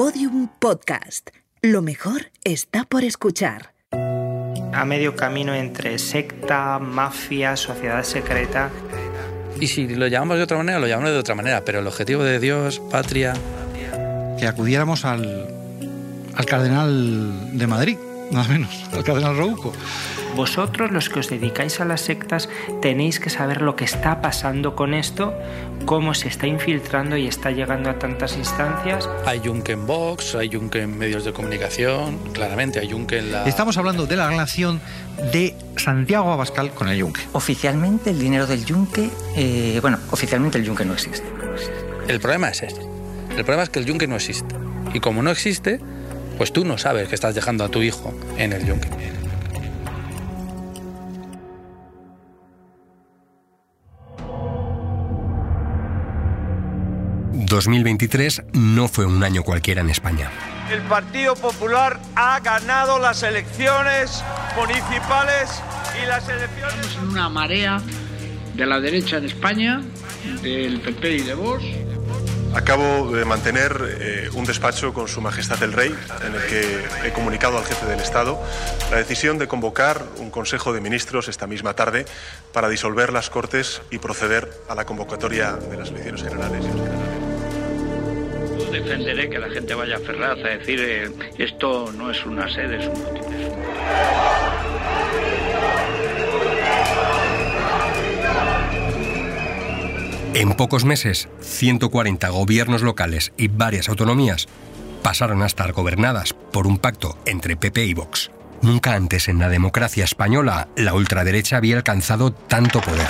Podium Podcast. Lo mejor está por escuchar. A medio camino entre secta, mafia, sociedad secreta. Y si lo llamamos de otra manera, lo llamamos de otra manera, pero el objetivo de Dios, patria... Que acudiéramos al, al cardenal de Madrid, nada menos, al cardenal Rouco. Vosotros, los que os dedicáis a las sectas, tenéis que saber lo que está pasando con esto, cómo se está infiltrando y está llegando a tantas instancias. Hay yunque en Vox, hay yunque en medios de comunicación, claramente hay yunque en la... Estamos hablando de la relación de Santiago Abascal con el yunque. Oficialmente el dinero del yunque, eh, bueno, oficialmente el yunque no existe. El problema es este. El problema es que el yunque no existe. Y como no existe, pues tú no sabes que estás dejando a tu hijo en el yunque. 2023 no fue un año cualquiera en España. El Partido Popular ha ganado las elecciones municipales y las elecciones... Estamos en una marea de la derecha en España, del PP y de Vox. Acabo de mantener eh, un despacho con Su Majestad el Rey, en el que he comunicado al jefe del Estado la decisión de convocar un Consejo de Ministros esta misma tarde para disolver las Cortes y proceder a la convocatoria de las elecciones generales defenderé que la gente vaya a Ferraz a decir eh, esto no es una sede, es un motín. En pocos meses, 140 gobiernos locales y varias autonomías pasaron a estar gobernadas por un pacto entre PP y Vox. Nunca antes en la democracia española la ultraderecha había alcanzado tanto poder.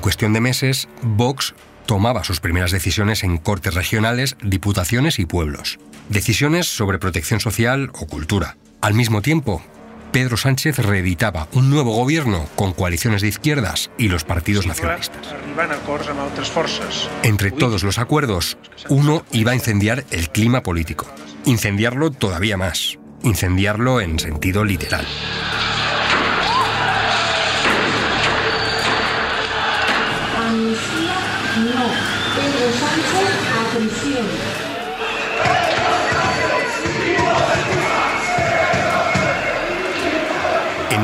En cuestión de meses, Vox tomaba sus primeras decisiones en cortes regionales, diputaciones y pueblos. Decisiones sobre protección social o cultura. Al mismo tiempo, Pedro Sánchez reeditaba un nuevo gobierno con coaliciones de izquierdas y los partidos nacionalistas. Entre todos los acuerdos, uno iba a incendiar el clima político. Incendiarlo todavía más. Incendiarlo en sentido literal.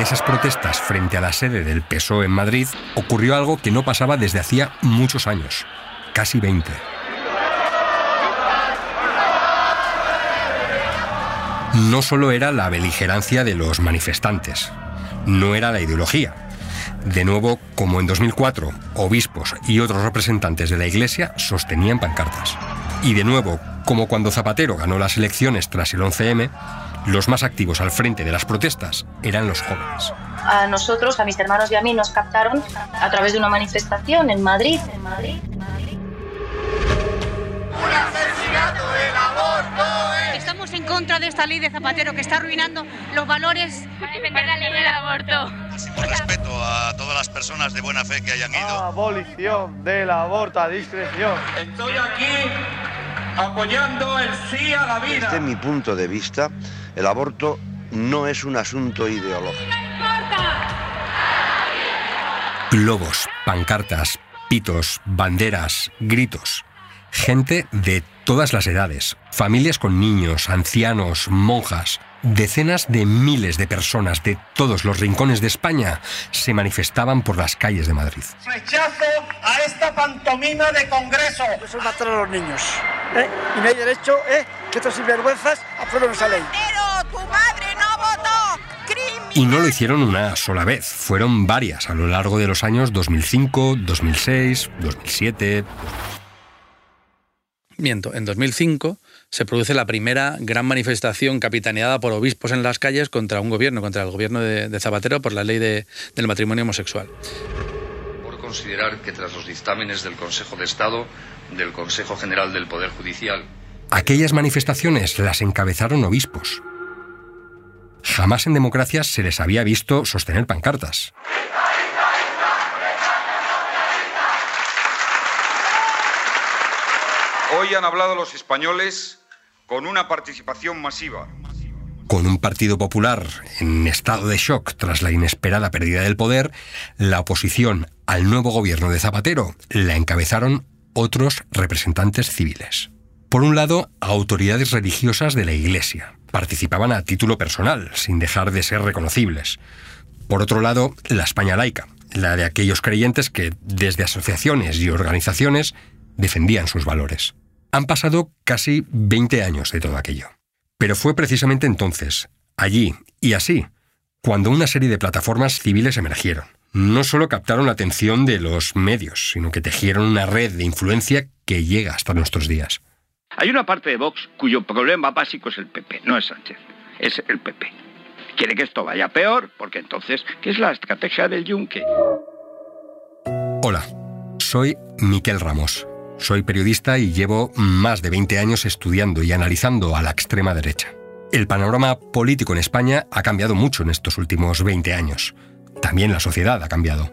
Esas protestas frente a la sede del PSOE en Madrid ocurrió algo que no pasaba desde hacía muchos años, casi 20. No solo era la beligerancia de los manifestantes, no era la ideología. De nuevo, como en 2004, obispos y otros representantes de la Iglesia sostenían pancartas. Y de nuevo, como cuando Zapatero ganó las elecciones tras el 11M, los más activos al frente de las protestas eran los jóvenes. A nosotros, a mis hermanos y a mí, nos captaron a través de una manifestación en Madrid. En Madrid. Estamos en contra de esta ley de Zapatero que está arruinando los valores para defender la ley del aborto. Respeto a todas las personas de buena fe que hayan ido. Abolición del aborto a discreción. Estoy aquí apoyando el sí a la vida. Desde mi punto de vista, el aborto no es un asunto ideológico. Globos, pancartas, pitos, banderas, gritos. Gente de todas las edades, familias con niños, ancianos, monjas, decenas de miles de personas de todos los rincones de España se manifestaban por las calles de Madrid. Rechazo a esta pantomima de congreso. Eso es matar a los niños. ¿eh? Y no hay derecho ¿eh? que estos sinvergüenzas aprueben esa ley. Pero tu madre no votó. Y no lo hicieron una sola vez, fueron varias a lo largo de los años 2005, 2006, 2007. Miento, en 2005 se produce la primera gran manifestación capitaneada por obispos en las calles contra un gobierno, contra el gobierno de, Zapatero por la ley del matrimonio homosexual. Por considerar que tras los dictámenes del Consejo de Estado, del Consejo General del Poder Judicial... Aquellas manifestaciones las encabezaron obispos. Jamás en democracia se les había visto sostener pancartas. Hoy han hablado los españoles con una participación masiva. Con un Partido Popular en estado de shock tras la inesperada pérdida del poder, la oposición al nuevo gobierno de Zapatero la encabezaron otros representantes civiles. Por un lado, autoridades religiosas de la Iglesia. Participaban a título personal, sin dejar de ser reconocibles. Por otro lado, la España laica, la de aquellos creyentes que, desde asociaciones y organizaciones, defendían sus valores. Han pasado casi 20 años de todo aquello. Pero fue precisamente entonces, allí y así, cuando una serie de plataformas civiles emergieron. No solo captaron la atención de los medios, sino que tejieron una red de influencia que llega hasta nuestros días. Hay una parte de Vox cuyo problema básico es el PP, no es Sánchez, es el PP. Quiere que esto vaya peor, porque entonces, ¿qué es la estrategia del yunque? Hola, soy Miquel Ramos. Soy periodista y llevo más de 20 años estudiando y analizando a la extrema derecha. El panorama político en España ha cambiado mucho en estos últimos 20 años. También la sociedad ha cambiado.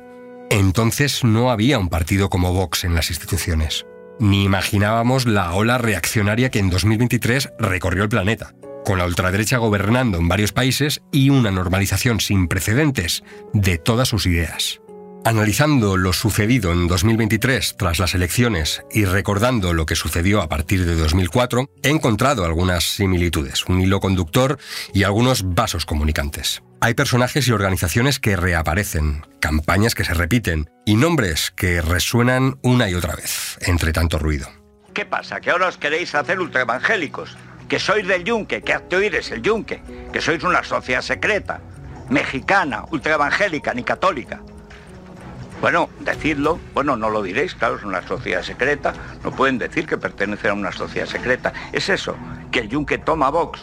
Entonces no había un partido como Vox en las instituciones. Ni imaginábamos la ola reaccionaria que en 2023 recorrió el planeta, con la ultraderecha gobernando en varios países y una normalización sin precedentes de todas sus ideas. Analizando lo sucedido en 2023 tras las elecciones y recordando lo que sucedió a partir de 2004, he encontrado algunas similitudes, un hilo conductor y algunos vasos comunicantes. Hay personajes y organizaciones que reaparecen, campañas que se repiten y nombres que resuenan una y otra vez, entre tanto ruido. ¿Qué pasa? ¿Que ahora os queréis hacer ultraevangélicos? ¿Que sois del yunque? ¿Que hazte oír es el yunque? ¿Que sois una sociedad secreta? Mexicana, ultraevangélica ni católica. Bueno, decidlo, bueno, no lo diréis, claro, es una sociedad secreta, no pueden decir que pertenecen a una sociedad secreta. Es eso, que el yunque toma Vox.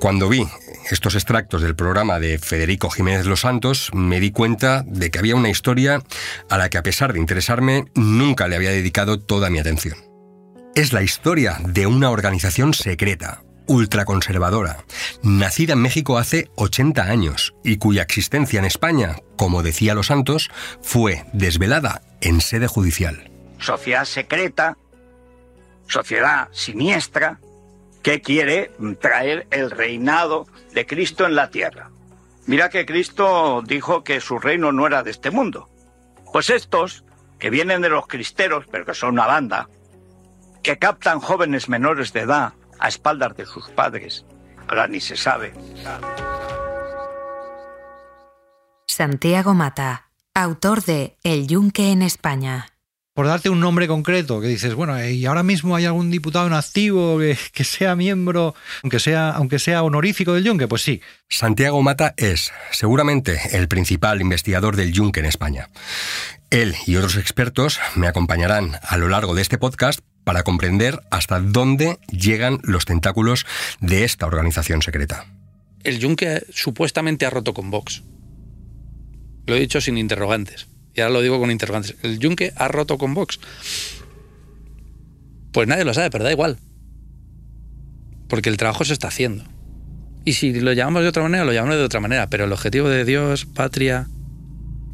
Cuando vi estos extractos del programa de Federico Jiménez Los Santos, me di cuenta de que había una historia a la que a pesar de interesarme, nunca le había dedicado toda mi atención. Es la historia de una organización secreta, ultraconservadora, nacida en México hace 80 años y cuya existencia en España, como decía Los Santos, fue desvelada en sede judicial. Sociedad secreta, sociedad siniestra, que quiere traer el reinado de Cristo en la tierra. Mira que Cristo dijo que su reino no era de este mundo. Pues estos, que vienen de los cristeros, pero que son una banda, que captan jóvenes menores de edad a espaldas de sus padres, ahora ni se sabe. Santiago Mata, autor de El Yunque en España por darte un nombre concreto, que dices, bueno, ¿y ahora mismo hay algún diputado en activo que, sea miembro, aunque sea, aunque sea honorífico del Yunque? Pues sí. Santiago Mata es, seguramente, el principal investigador del Yunque en España. Él y otros expertos me acompañarán a lo largo de este podcast para comprender hasta dónde llegan los tentáculos de esta organización secreta. El Yunque supuestamente ha roto con Vox. Lo he dicho sin interrogantes y ahora lo digo con interrogantes, ¿el Yunque ha roto con Vox? Pues nadie lo sabe, pero da igual. Porque el trabajo se está haciendo. Y si lo llamamos de otra manera, lo llamamos de otra manera. Pero el objetivo de Dios, patria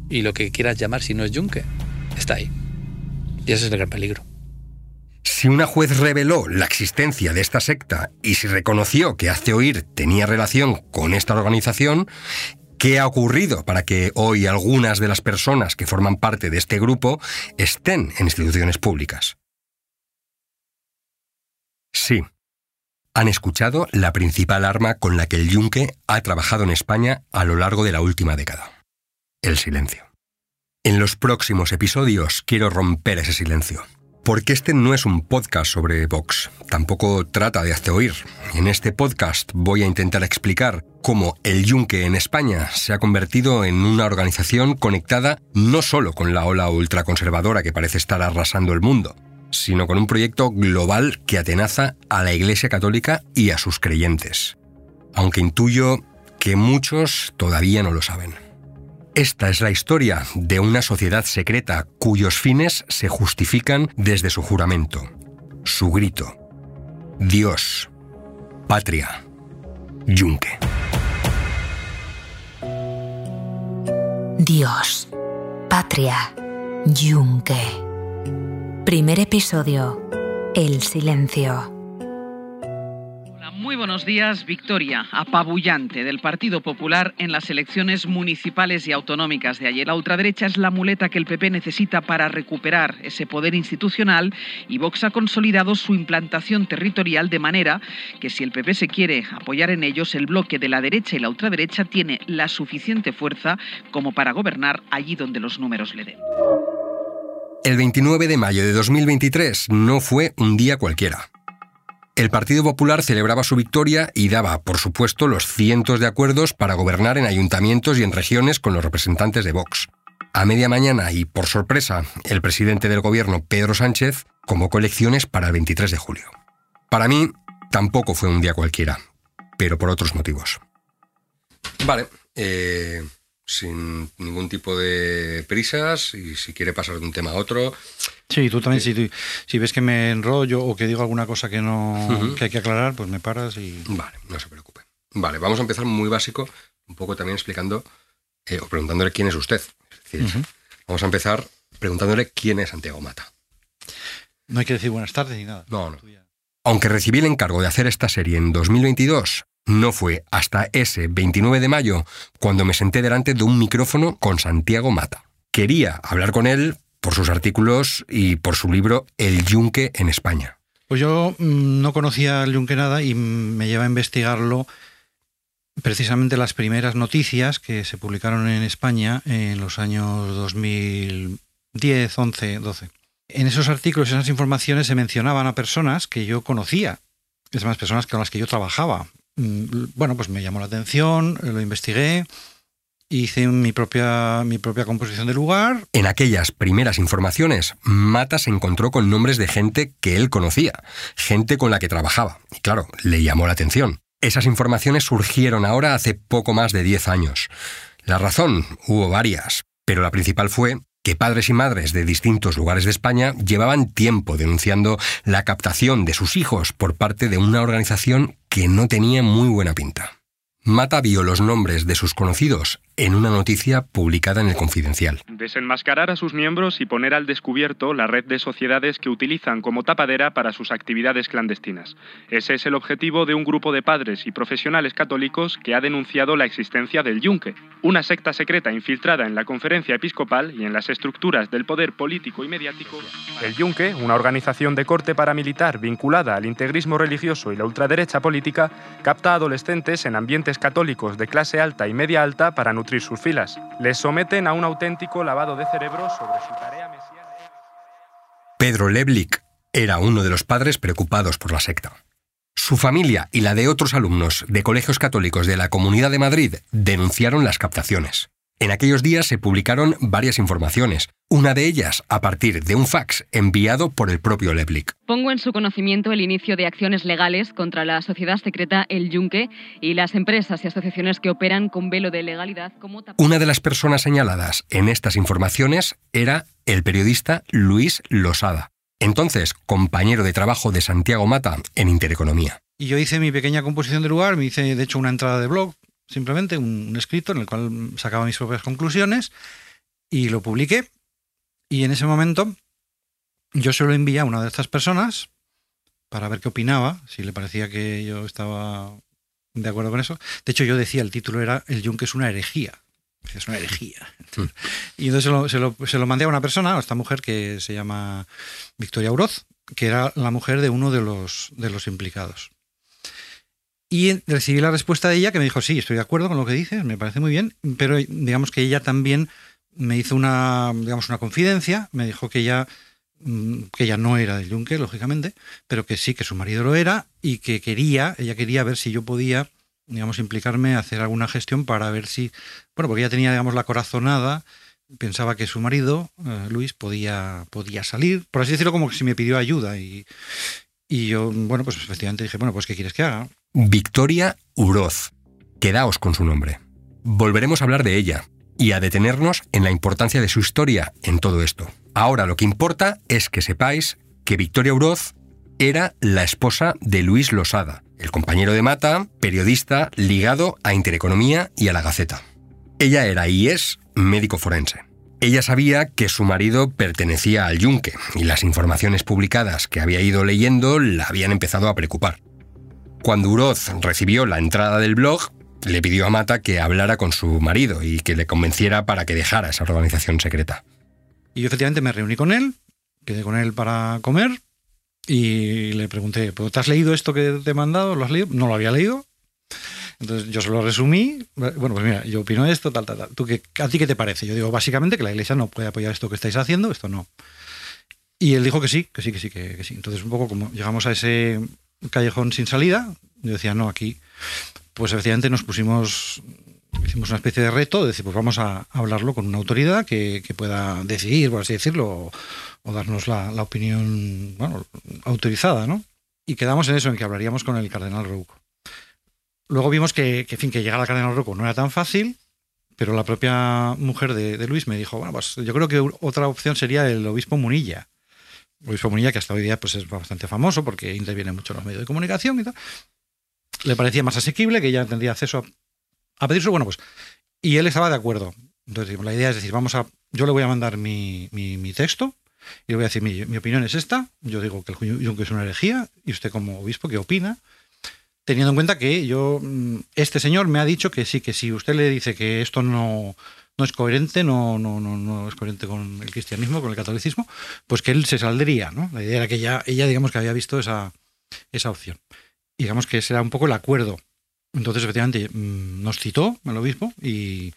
y lo que quieras llamar, si no es Yunque, está ahí. Y ese es el gran peligro. Si una juez reveló la existencia de esta secta y si reconoció que Hace Oír tenía relación con esta organización, ¿Qué ha ocurrido para que hoy algunas de las personas que forman parte de este grupo estén en instituciones públicas? Sí, han escuchado la principal arma con la que el Yunque ha trabajado en España a lo largo de la última década. El silencio. En los próximos episodios quiero romper ese silencio. Porque este no es un podcast sobre Vox, tampoco trata de hacer oír. En este podcast voy a intentar explicar cómo el Yunque en España se ha convertido en una organización conectada no solo con la ola ultraconservadora que parece estar arrasando el mundo, sino con un proyecto global que atenaza a la Iglesia Católica y a sus creyentes. Aunque intuyo que muchos todavía no lo saben. Esta es la historia de una sociedad secreta cuyos fines se justifican desde su juramento, su grito. Dios, patria, yunque. Dios, patria, yunque. Primer episodio, El silencio buenos días. Victoria apabullante del Partido Popular en las elecciones municipales y autonómicas de ayer. La ultraderecha es la muleta que el PP necesita para recuperar ese poder institucional y Vox ha consolidado su implantación territorial de manera que si el PP se quiere apoyar en ellos, el bloque de la derecha y la ultraderecha tiene la suficiente fuerza como para gobernar allí donde los números le den. El 29 de mayo de 2023 no fue un día cualquiera. El Partido Popular celebraba su victoria y daba, por supuesto, los cientos de acuerdos para gobernar en ayuntamientos y en regiones con los representantes de Vox. A media mañana y por sorpresa, el presidente del gobierno, Pedro Sánchez, convocó elecciones para el 23 de julio. Para mí, tampoco fue un día cualquiera, pero por otros motivos. Vale, eh, sin ningún tipo de prisas y si quiere pasar de un tema a otro. Sí, tú también, si, si ves que me enrollo o que digo alguna cosa que no que hay que aclarar, pues me paras y... Vale, no se preocupe. Vale, vamos a empezar muy básico, un poco también explicando eh, o preguntándole quién es usted. Vamos a empezar preguntándole quién es Santiago Mata. No hay que decir buenas tardes ni nada. No, no. Aunque recibí el encargo de hacer esta serie en 2022, no fue hasta ese 29 de mayo cuando me senté delante de un micrófono con Santiago Mata. Quería hablar con él por sus artículos y por su libro El Yunque en España. Pues yo mm, no conocía el Yunque nada y me lleva a investigarlo precisamente las primeras noticias que se publicaron en España en los años 2010, 11, 12. En esos artículos, esas informaciones se mencionaban a personas que yo conocía, es personas con las que yo trabajaba. Mm, bueno, pues me llamó la atención, lo investigué, hice mi propia, mi propia composición de lugar. En aquellas primeras informaciones, Mata se encontró con nombres de gente que él conocía, gente con la que trabajaba. Y claro, le llamó la atención. Esas informaciones surgieron ahora hace poco más de 10 años. La razón, hubo varias, pero la principal fue que padres y madres de distintos lugares de España llevaban tiempo denunciando la captación de sus hijos por parte de una organización que no tenía muy buena pinta. Mata vio los nombres de sus conocidos en una noticia publicada en el Confidencial. Desenmascarar a sus miembros y poner al descubierto la red de sociedades que utilizan como tapadera para sus actividades clandestinas. Ese es el objetivo de un grupo de padres y profesionales católicos que ha denunciado la existencia del Yunque, una secta secreta infiltrada en la conferencia episcopal y en las estructuras del poder político y mediático. El Yunque, una organización de corte paramilitar vinculada al integrismo religioso y la ultraderecha política, capta adolescentes en ambientes católicos de clase alta y media alta para nutrir sus filas. Les someten a un auténtico lavado de cerebro sobre su tarea mesiánica. Pedro Leblik era uno de los padres preocupados por la secta. Su familia y la de otros alumnos de colegios católicos de la Comunidad de Madrid denunciaron las captaciones. En aquellos días se publicaron varias informaciones, una de ellas a partir de un fax enviado por el propio Leblik. Pongo en su conocimiento el inicio de acciones legales contra la sociedad secreta El Yunque y las empresas y asociaciones que operan con velo de legalidad como... Una de las personas señaladas en estas informaciones era el periodista Luis Losada, entonces compañero de trabajo de Santiago Mata en Intereconomía. Y yo hice mi pequeña composición de lugar, me hice de hecho una entrada de blog simplemente un, escrito en el cual sacaba mis propias conclusiones y lo publiqué. Y en ese momento yo se lo envié a una de estas personas para ver qué opinaba, si le parecía que yo estaba de acuerdo con eso. De hecho, yo decía, el título era El Yunque es una herejía. Es una herejía. Hmm. Y entonces se lo, se lo, mandé a una persona, a esta mujer que se llama Victoria Uroz, que era la mujer de uno de los, de los implicados. Y recibí la respuesta de ella que me dijo, sí, estoy de acuerdo con lo que dices, me parece muy bien, pero digamos que ella también me hizo una, digamos, una confidencia, me dijo que ella, mm, que ella no era del Yunque, lógicamente, pero que sí, que su marido lo era y que quería, ella quería ver si yo podía, digamos, implicarme, hacer alguna gestión para ver si, bueno, porque ella tenía, digamos, la corazonada, pensaba que su marido, eh, Luis, podía, podía salir, por así decirlo, como que si me pidió ayuda y, y yo, bueno, pues efectivamente dije, bueno, pues ¿qué quieres que haga? Victoria Uroz. Quedaos con su nombre. Volveremos a hablar de ella y a detenernos en la importancia de su historia en todo esto. Ahora lo que importa es que sepáis que Victoria Uroz era la esposa de Luis Losada, el compañero de Mata, periodista ligado a Intereconomía y a la Gaceta. Ella era y es médico forense. Ella sabía que su marido pertenecía al Yunque y las informaciones publicadas que había ido leyendo la habían empezado a preocupar. Cuando Uroz recibió la entrada del blog, le pidió a Mata que hablara con su marido y que le convenciera para que dejara esa organización secreta. Y yo efectivamente me reuní con él, quedé con él para comer y le pregunté, ¿te has leído esto que te he mandado? ¿Lo has leído? No lo había leído. Entonces yo se lo resumí. Bueno, pues mira, yo opino esto, tal, tal, tal. ¿Tú qué, ¿A ti qué te parece? Yo digo, básicamente que la iglesia no puede apoyar esto que estáis haciendo, esto no. Y él dijo que sí, que sí, que sí, que, que sí. Entonces un poco como llegamos a ese callejón sin salida, yo decía, no, aquí pues efectivamente nos pusimos, hicimos una especie de reto, de decir, pues vamos a hablarlo con una autoridad que, pueda decidir, por así decirlo, o, darnos la, opinión bueno, autorizada, ¿no? Y quedamos en eso, en que hablaríamos con el cardenal Rouco. Luego vimos que, que, fin, que llegar al cardenal Rouco no era tan fácil, pero la propia mujer de, Luis me dijo, bueno, pues yo creo que otra opción sería el obispo Munilla. El obispo Munilla, que hasta hoy día pues, es bastante famoso porque interviene mucho en los medios de comunicación y tal le parecía más asequible, que ya tendría acceso a, a pedirse. Bueno, pues. Y él estaba de acuerdo. Entonces, la idea es decir, vamos a. Yo le voy a mandar mi, mi, texto y le voy a decir, mi, opinión es esta. Yo digo que el Junque es una herejía. ¿Y usted, como obispo, qué opina? Teniendo en cuenta que yo. Mm, este señor me ha dicho que sí, que si usted le dice que esto no no es coherente, no, no, no, no es coherente con el cristianismo, con el catolicismo, pues que él se saldría, ¿no? La idea era que ella, ella digamos que había visto esa, esa opción digamos que ese era un poco el acuerdo. Entonces, efectivamente, mm, nos citó el obispo y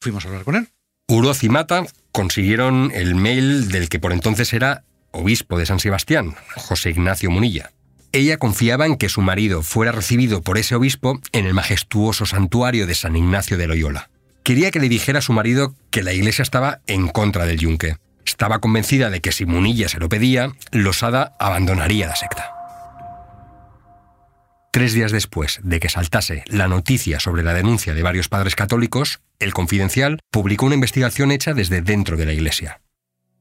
fuimos a hablar con él. Uroz y Mata consiguieron el mail del que por entonces era obispo de San Sebastián, José Ignacio Munilla. Ella confiaba en que su marido fuera recibido por ese obispo en el majestuoso santuario de San Ignacio de Loyola. Quería que le dijera a su marido que la iglesia estaba en contra del yunque. Estaba convencida de que si Munilla se lo pedía, Losada abandonaría la secta. Tres días después de que saltase la noticia sobre la denuncia de varios padres católicos, El Confidencial publicó una investigación hecha desde dentro de la Iglesia.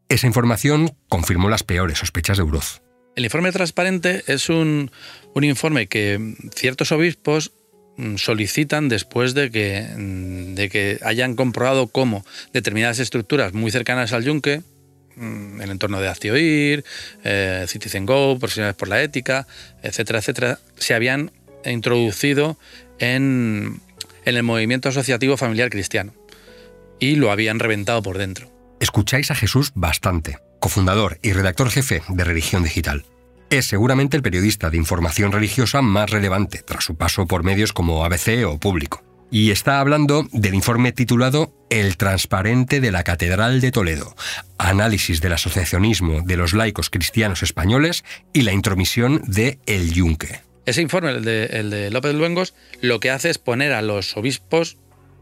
Esa información confirmó las peores sospechas de Uroz. El informe transparente es un, informe que ciertos obispos mm, solicitan después de que, mm, de que hayan comprobado cómo determinadas estructuras muy cercanas al yunque, el entorno de Actioir, eh, Citizen Go, Profesionales por la Ética, etcétera, etcétera, se habían introducido en, en el movimiento asociativo familiar cristiano y lo habían reventado por dentro. Escucháis a Jesús bastante, cofundador y redactor jefe de Religión Digital. Es seguramente el periodista de información religiosa más relevante tras su paso por medios como ABC o Público. Y está hablando del informe titulado El transparente de la Catedral de Toledo, análisis del asociacionismo de los laicos cristianos españoles y la intromisión de El Yunque. Ese informe, el de, el de López Luengos, lo que hace es poner a los obispos,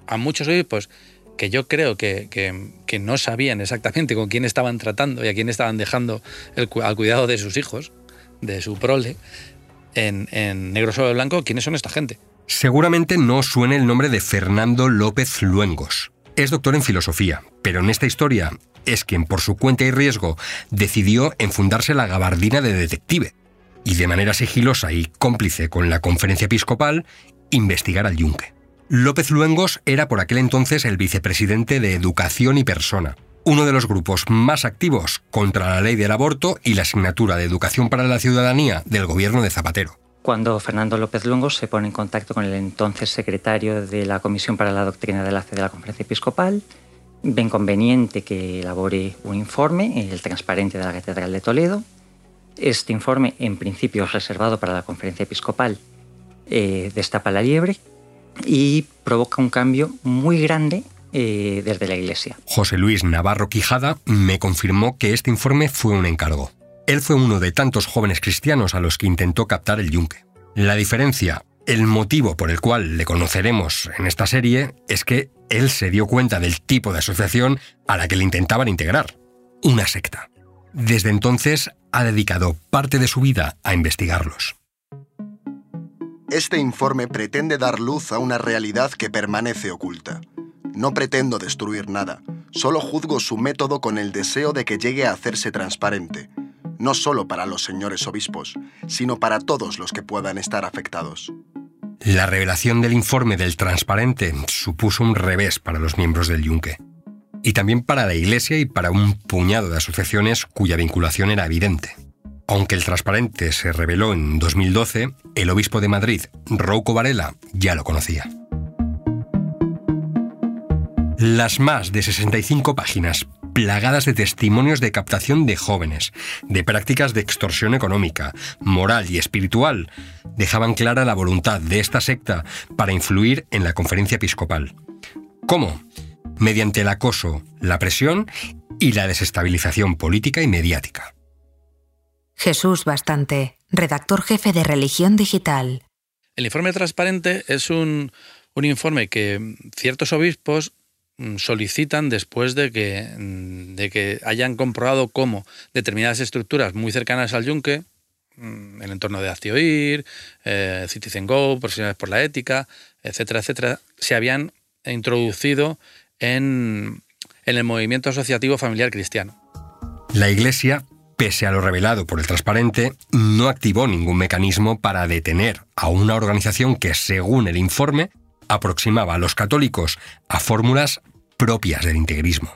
a muchos obispos, que yo creo que, que, no sabían exactamente con quién estaban tratando y a quién estaban dejando al cuidado de sus hijos, de su prole, en, en negro sobre blanco, quiénes son esta gente. Seguramente no suene el nombre de Fernando López Luengos. Es doctor en filosofía, pero en esta historia es quien por su cuenta y riesgo decidió enfundarse la gabardina de detective y de manera sigilosa y cómplice con la conferencia episcopal, investigar al yunque. López Luengos era por aquel entonces el vicepresidente de Educación y Persona, uno de los grupos más activos contra la ley del aborto y la asignatura de Educación para la Ciudadanía del gobierno de Zapatero. Cuando Fernando López Luengos se pone en contacto con el entonces secretario de la Comisión para la Doctrina de la Fe de la Conferencia Episcopal, ven conveniente que elabore un informe, el transparente de la Catedral de Toledo, este informe, en principio reservado para la conferencia episcopal, eh, destapa la liebre y provoca un cambio muy grande eh, desde la Iglesia. José Luis Navarro Quijada me confirmó que este informe fue un encargo. Él fue uno de tantos jóvenes cristianos a los que intentó captar el yunque. La diferencia, el motivo por el cual le conoceremos en esta serie, es que él se dio cuenta del tipo de asociación a la que le intentaban integrar. Una secta. Desde entonces ha dedicado parte de su vida a investigarlos. Este informe pretende dar luz a una realidad que permanece oculta. No pretendo destruir nada, solo juzgo su método con el deseo de que llegue a hacerse transparente, no solo para los señores obispos, sino para todos los que puedan estar afectados. La revelación del informe del transparente supuso un revés para los miembros del Yunque y también para la Iglesia y para un puñado de asociaciones cuya vinculación era evidente. Aunque el transparente se reveló en 2012, el obispo de Madrid, Rouco Varela, ya lo conocía. Las más de 65 páginas plagadas de testimonios de captación de jóvenes, de prácticas de extorsión económica, moral y espiritual, dejaban clara la voluntad de esta secta para influir en la conferencia episcopal. ¿Cómo? Mediante el acoso, la presión y la desestabilización política y mediática. Jesús Bastante, redactor jefe de Religión Digital. El informe transparente es un, un informe que ciertos obispos solicitan después de que, mm, de que hayan comprobado cómo determinadas estructuras muy cercanas al yunque, mm, el entorno de Actioir, eh, Citizen Go, Profesionales por la Ética, etcétera, etcétera, se habían introducido en, en el movimiento asociativo familiar cristiano. La Iglesia pese a lo revelado por el transparente, no activó ningún mecanismo para detener a una organización que, según el informe, aproximaba a los católicos a fórmulas propias del integrismo.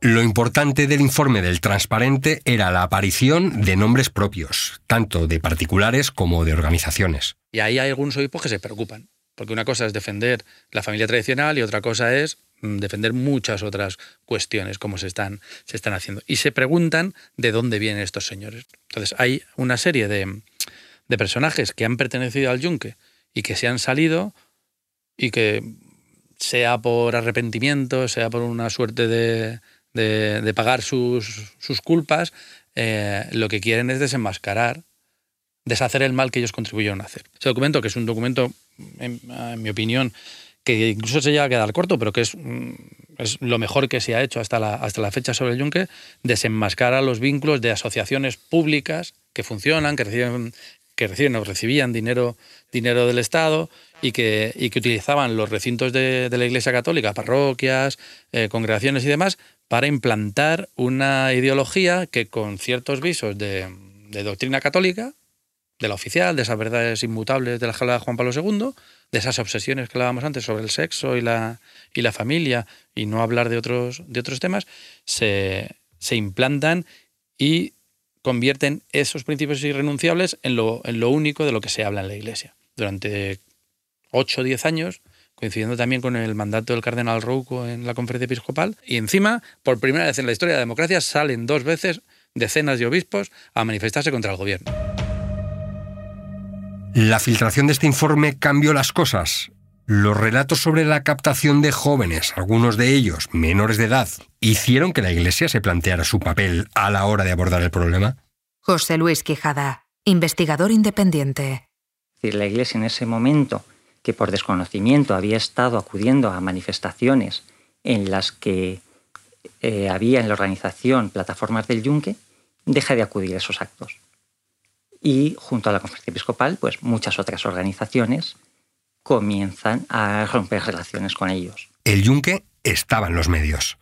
Lo importante del informe del transparente era la aparición de nombres propios, tanto de particulares como de organizaciones. Y ahí hay algunos obispos que se preocupan, porque una cosa es defender la familia tradicional y otra cosa es Mm, defender muchas otras cuestiones como se están, se están haciendo. Y se preguntan de dónde vienen estos señores. Entonces hay una serie de, de personajes que han pertenecido al yunque y que se han salido y que sea por arrepentimiento, sea por una suerte de, de, pagar sus, sus culpas, eh, lo que quieren es desenmascarar, deshacer el mal que ellos contribuyeron a hacer. Ese documento, que es un documento, en mi opinión, que incluso se llega a quedar corto, pero que es, mm, es lo mejor que se ha hecho hasta la, hasta la fecha sobre el yunque, desenmascara los vínculos de asociaciones públicas que funcionan, que reciben, que reciben o recibían dinero, dinero del Estado y que, y que utilizaban los recintos de, de la Iglesia Católica, parroquias, eh, congregaciones y demás, para implantar una ideología que con ciertos visos de, de doctrina católica, de la oficial, de esas verdades inmutables de la escala de Juan Pablo II, de esas obsesiones que hablábamos antes sobre el sexo y la, y la familia y no hablar de otros, de otros temas, se, se implantan y convierten esos principios irrenunciables en lo, en lo único de lo que se habla en la Iglesia. Durante 8 o 10 años, coincidiendo también con el mandato del cardenal Rouco en la conferencia episcopal, y encima, por primera vez en la historia de la democracia, salen dos veces decenas de obispos a manifestarse contra el gobierno. La filtración de este informe cambió las cosas. Los relatos sobre la captación de jóvenes, algunos de ellos menores de edad, hicieron que la Iglesia se planteara su papel a la hora de abordar el problema. José Luis Quijada, investigador independiente. la Iglesia en ese momento, que por desconocimiento había estado acudiendo a manifestaciones en las que eh, había en la organización plataformas del yunque, deja de acudir a esos actos y junto a la conferencia episcopal, pues muchas otras organizaciones comienzan a romper relaciones con ellos. El yunque estaba en los medios.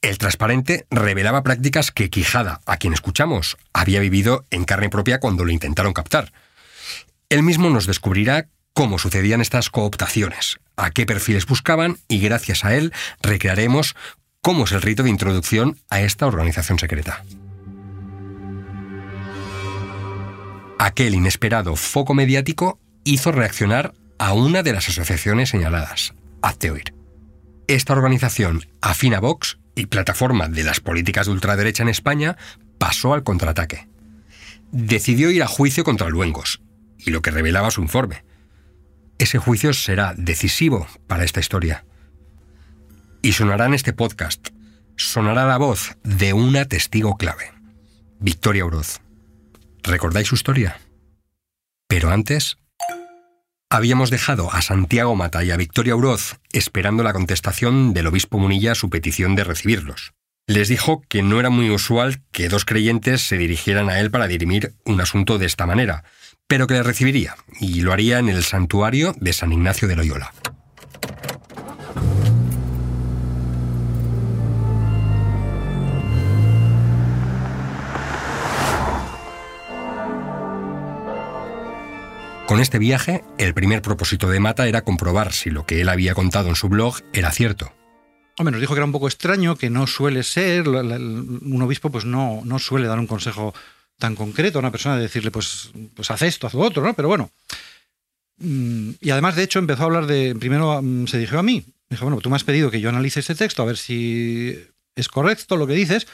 El transparente revelaba prácticas que Quijada, a quien escuchamos, había vivido en carne propia cuando lo intentaron captar. Él mismo nos descubrirá cómo sucedían estas cooptaciones, a qué perfiles buscaban y gracias a él recrearemos cómo es el rito de introducción a esta organización secreta. Aquel inesperado foco mediático hizo reaccionar a una de las asociaciones señaladas, Azteoir. Esta organización, afina Vox y plataforma de las políticas de ultraderecha en España, pasó al contraataque. Decidió ir a juicio contra Luengos, y lo que revelaba su informe. Ese juicio será decisivo para esta historia. Y sonará en este podcast, sonará la voz de una testigo clave, Victoria Oroz. ¿Recordáis su historia? Pero antes, habíamos dejado a Santiago Mata y a Victoria Uroz esperando la contestación del obispo Munilla a su petición de recibirlos. Les dijo que no era muy usual que dos creyentes se dirigieran a él para dirimir un asunto de esta manera, pero que le recibiría, y lo haría en el santuario de San Ignacio de Loyola. Con este viaje, el primer propósito de Mata era comprobar si lo que él había contado en su blog era cierto. Hombre, nos dijo que era un poco extraño, que no suele ser, un obispo pues no, no suele dar un consejo tan concreto a una persona de decirle, pues, pues haz esto, haz lo otro, ¿no? Pero bueno. Mm, y además, de hecho, empezó a hablar de. Primero mm, se dirigió a mí. Dijo, bueno, tú me has pedido que yo analice este texto a ver si es correcto lo que dices.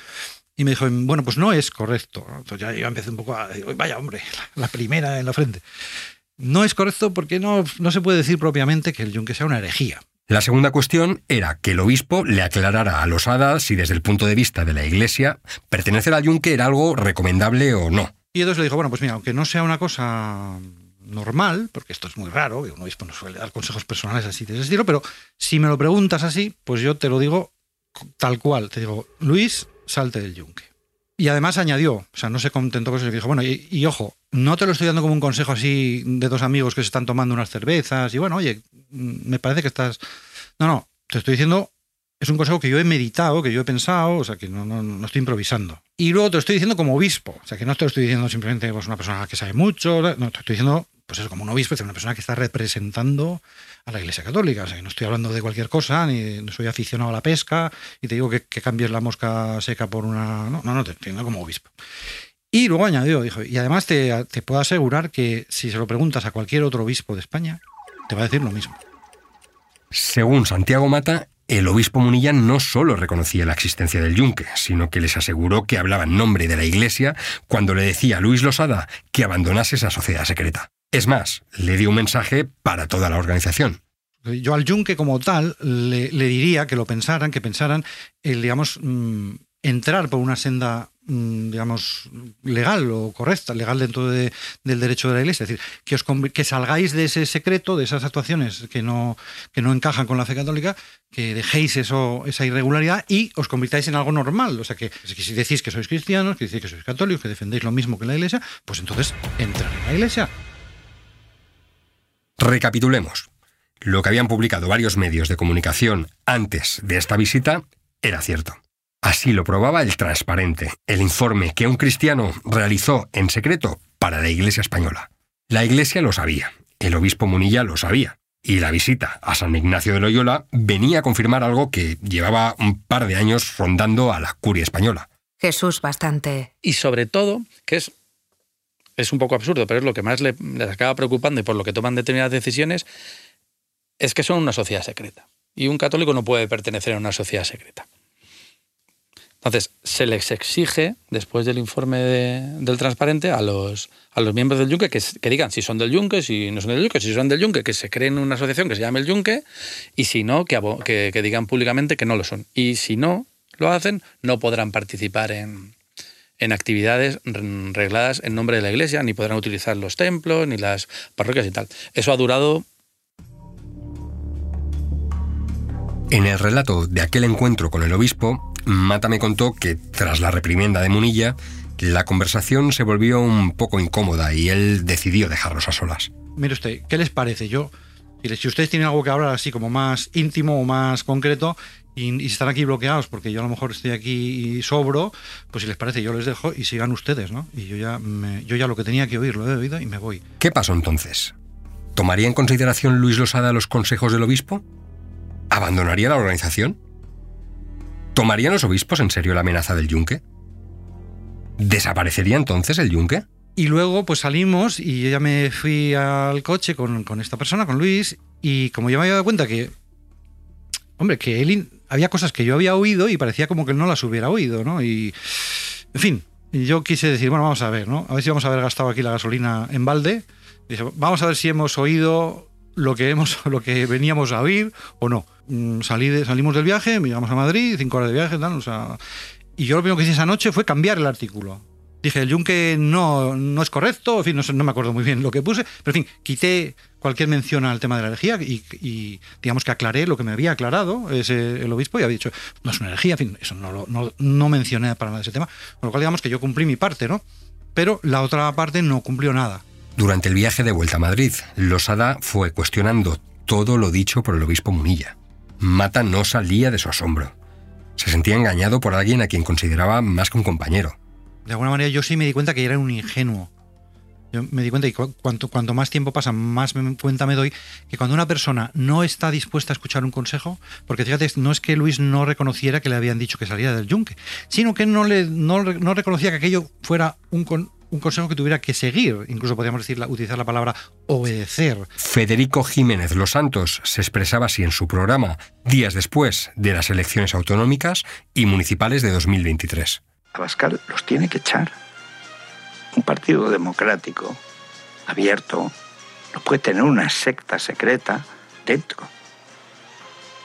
Y me dijo, bueno, pues no es correcto. Entonces ya yo empecé un poco a decir, vaya hombre, la primera en la frente. No es correcto porque no, no se puede decir propiamente que el yunque sea una herejía. La segunda cuestión era que el obispo le aclarara a Losada si desde el punto de vista de la Iglesia pertenecer al yunque era algo recomendable o no. Y entonces le dijo, bueno, pues mira, aunque no sea una cosa normal, porque esto es muy raro, que un obispo no suele dar consejos personales así de ese estilo, pero si me lo preguntas así, pues yo te lo digo tal cual. Te digo, Luis, salte del yunque. Y además añadió, o sea, no se contentó con eso, y dijo, bueno, y, ojo, no te lo estoy dando como un consejo así de dos amigos que se están tomando unas cervezas y bueno, oye, me parece que estás... No, no, te estoy diciendo, es un consejo que yo he meditado, que yo he pensado, o sea, que no, no, no estoy improvisando. Y luego te lo estoy diciendo como obispo, o sea, que no te lo estoy diciendo simplemente pues, una persona que sabe mucho, no, te estoy diciendo, pues eso, como un obispo, es una persona que está representando a la Iglesia Católica. O sea, no estoy hablando de cualquier cosa, ni soy aficionado a la pesca, y te digo que, cambies la mosca seca por una... No, no, no te entiendo como obispo. Y luego añadió, dijo, y además te, te puedo asegurar que si se lo preguntas a cualquier otro obispo de España, te va a decir lo mismo. Según Santiago Mata, el obispo Munilla no solo reconocía la existencia del yunque, sino que les aseguró que hablaba en nombre de la Iglesia cuando le decía a Luis Losada que abandonase esa sociedad secreta. Es más, le dio un mensaje para toda la organización. Yo al yunque como tal le, diría que lo pensaran, que pensaran, el, digamos, mm, entrar por una senda Mm, digamos, legal o correcta, legal dentro del derecho de la Iglesia. Es decir, que, os, que salgáis de ese secreto, de esas actuaciones que no, que no encajan con la fe católica, que dejéis eso, esa irregularidad y os convirtáis en algo normal. O sea, que, si decís que sois cristianos, que decís que sois católicos, que defendéis lo mismo que la Iglesia, pues entonces entrar en la Iglesia. Recapitulemos. Lo que habían publicado varios medios de comunicación antes de esta visita era cierto. Así lo probaba el transparente, el informe que un cristiano realizó en secreto para la Iglesia española. La Iglesia lo sabía, el obispo Munilla lo sabía, y la visita a San Ignacio de Loyola venía a confirmar algo que llevaba un par de años rondando a la curia española. Jesús bastante. Y sobre todo, que es, es un poco absurdo, pero es lo que más les acaba preocupando y por lo que toman determinadas decisiones, es que son una sociedad secreta. Y un católico no puede pertenecer a una sociedad secreta. Entonces, se les exige, después del informe del transparente, a los, a los miembros del Yunque que, que, digan si son del Yunque, si no son del Yunque, si son del Yunque, que se creen una asociación que se llame el Yunque, y si no, que, que, digan públicamente que no lo son. Y si no lo hacen, no podrán participar en, en actividades regladas en nombre de la Iglesia, ni podrán utilizar los templos, ni las parroquias y tal. Eso ha durado En el relato de aquel encuentro con el obispo, Mata me contó que tras la reprimenda de Munilla, la conversación se volvió un poco incómoda y él decidió dejarlos a solas. Mire usted, ¿qué les parece? Yo, si ustedes tienen algo que hablar así como más íntimo o más concreto y, están aquí bloqueados porque yo a lo mejor estoy aquí y sobro, pues si les parece yo les dejo y sigan ustedes, ¿no? Y yo ya, yo ya lo que tenía que oír lo he oído y me voy. ¿Qué pasó entonces? ¿Tomaría en consideración Luis Losada los consejos del obispo? ¿Abandonaría la organización? ¿Tomarían los obispos en serio la amenaza del yunque? ¿Desaparecería entonces el yunque? Y luego pues salimos y yo ya me fui al coche con, esta persona, con Luis, y como yo me había dado cuenta que, hombre, que él había cosas que yo había oído y parecía como que no las hubiera oído, ¿no? Y, en fin, yo quise decir, bueno, vamos a ver, ¿no? A ver si vamos a haber gastado aquí la gasolina en balde. vamos a ver si hemos oído lo que, hemos, lo que veníamos a oír o no. Mm, salí salimos del viaje, llegamos a Madrid, cinco horas de viaje, tal, y yo lo primero que hice esa noche fue cambiar el artículo. Dije, el yunque no, no es correcto, en fin, no, me acuerdo muy bien lo que puse, pero en fin, quité cualquier mención al tema de la herejía y, digamos que aclaré lo que me había aclarado ese, el obispo y había dicho, no es una herejía, en fin, eso no, no, no mencioné para nada ese tema, con lo cual digamos que yo cumplí mi parte, ¿no? Pero la otra parte no cumplió nada. Durante el viaje de vuelta a Madrid, Losada fue cuestionando todo lo dicho por el obispo Munilla. Mata no salía de su asombro. Se sentía engañado por alguien a quien consideraba más que un compañero. De alguna manera yo sí me di cuenta que era un ingenuo. Yo me di cuenta y cuanto, cuanto más tiempo pasa, más cuenta me doy que cuando una persona no está dispuesta a escuchar un consejo, porque fíjate, no es que Luis no reconociera que le habían dicho que saliera del yunque, sino que no, le, no, reconocía que aquello fuera un, un consejo que tuviera que seguir, incluso podríamos decir, utilizar la palabra obedecer. Federico Jiménez Los Santos se expresaba así en su programa días después de las elecciones autonómicas y municipales de 2023. Abascal los tiene que echar. Un partido democrático, abierto, no puede tener una secta secreta dentro.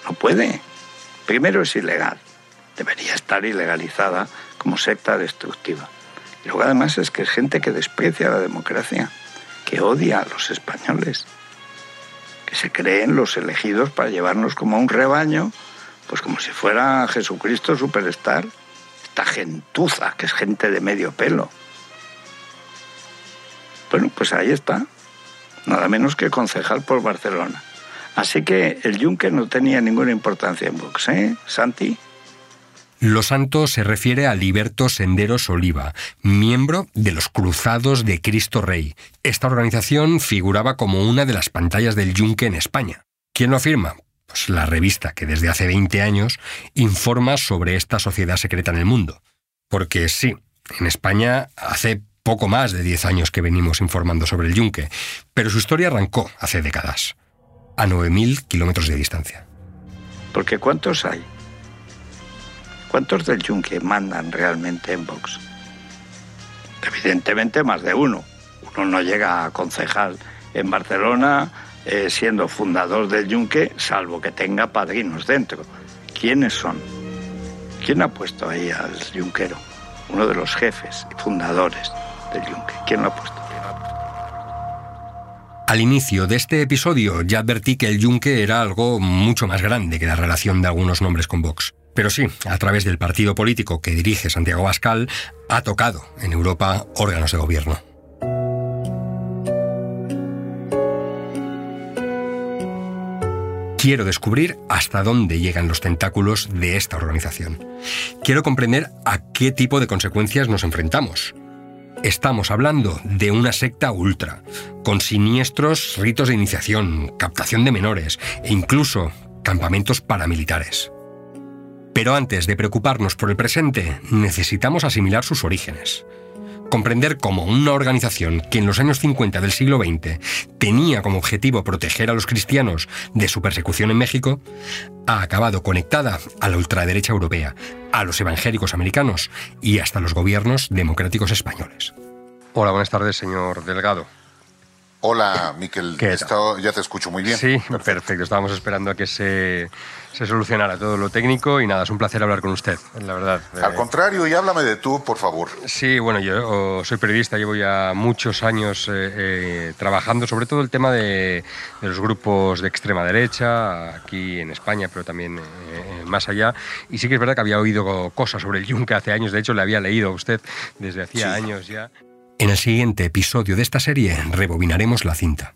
No puede. Primero es ilegal. Debería estar ilegalizada como secta destructiva. Y luego además es que es gente que desprecia la democracia, que odia a los españoles, que se creen los elegidos para llevarnos como un rebaño, pues como si fuera Jesucristo superstar. Esta gentuza, que es gente de medio pelo. Bueno, pues ahí está. Nada menos que concejal por Barcelona. Así que el Juncker no tenía ninguna importancia en Vox, ¿eh, Santi? Los Santos se refiere a Liberto Senderos Oliva, miembro de los Cruzados de Cristo Rey. Esta organización figuraba como una de las pantallas del Yunque en España. ¿Quién lo afirma? Pues la revista que desde hace 20 años informa sobre esta sociedad secreta en el mundo. Porque sí, en España hace poco más de 10 años que venimos informando sobre el Yunque, pero su historia arrancó hace décadas, a 9.000 kilómetros de distancia. Porque ¿cuántos hay? ¿Cuántos del Yunque mandan realmente en Vox? Evidentemente más de uno. Uno no llega a concejal en Barcelona eh, siendo fundador del Yunque, salvo que tenga padrinos dentro. ¿Quiénes son? ¿Quién ha puesto ahí al Yunquero? Uno de los jefes y fundadores del Yunque. ¿Quién lo ha puesto? Al inicio de este episodio ya advertí que el Yunque era algo mucho más grande que la relación de algunos nombres con Vox. Pero sí, a través del partido político que dirige Santiago Bascal, ha tocado en Europa órganos de gobierno. Quiero descubrir hasta dónde llegan los tentáculos de esta organización. Quiero comprender a qué tipo de consecuencias nos enfrentamos. Estamos hablando de una secta ultra, con siniestros ritos de iniciación, captación de menores e incluso campamentos paramilitares. Pero antes de preocuparnos por el presente, necesitamos asimilar sus orígenes. Comprender cómo una organización que en los años 50 del siglo XX tenía como objetivo proteger a los cristianos de su persecución en México, ha acabado conectada a la ultraderecha europea, a los evangélicos americanos y hasta los gobiernos democráticos españoles. Hola, buenas tardes, señor Delgado. Hola, Miquel. ya te escucho muy bien. Sí, perfecto. Estábamos esperando a que se, se, solucionara todo lo técnico y nada, es un placer hablar con usted, la verdad. Al contrario, y háblame de tú, por favor. Sí, bueno, yo soy periodista, llevo ya muchos años eh, eh, trabajando sobre todo el tema de, los grupos de extrema derecha, aquí en España, pero también eh, más allá. Y sí que es verdad que había oído cosas sobre el Yunque hace años, de hecho le había leído a usted desde hacía años ya. En el siguiente episodio de esta serie rebobinaremos la cinta.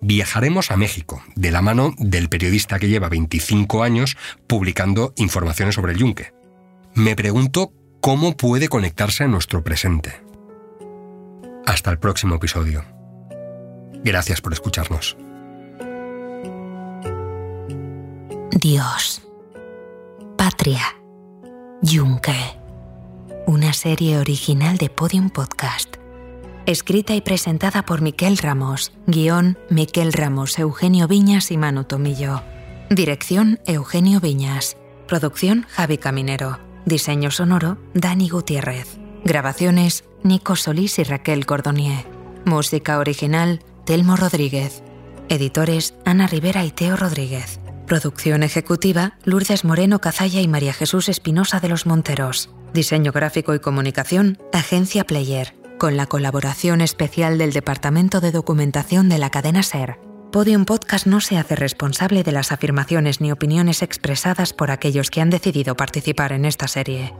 Viajaremos a México, de la mano del periodista que lleva 25 años publicando informaciones sobre el yunque. Me pregunto cómo puede conectarse a nuestro presente. Hasta el próximo episodio. Gracias por escucharnos. Dios. Patria. Yunque. Una serie original de Podium Podcast escrita y presentada por Miquel Ramos, guion Miquel Ramos, Eugenio Viñas y Manu Tomillo. Dirección Eugenio Viñas. Producción Javi Caminero. Diseño sonoro Dani Gutiérrez. Grabaciones Nico Solís y Raquel Cordonier. Música original Telmo Rodríguez. Editores Ana Rivera y Teo Rodríguez. Producción ejecutiva Lourdes Moreno Cazalla y María Jesús Espinosa de los Monteros. Diseño gráfico y comunicación Agencia Player con la colaboración especial del Departamento de Documentación de la cadena SER. Podium Podcast no se hace responsable de las afirmaciones ni opiniones expresadas por aquellos que han decidido participar en esta serie.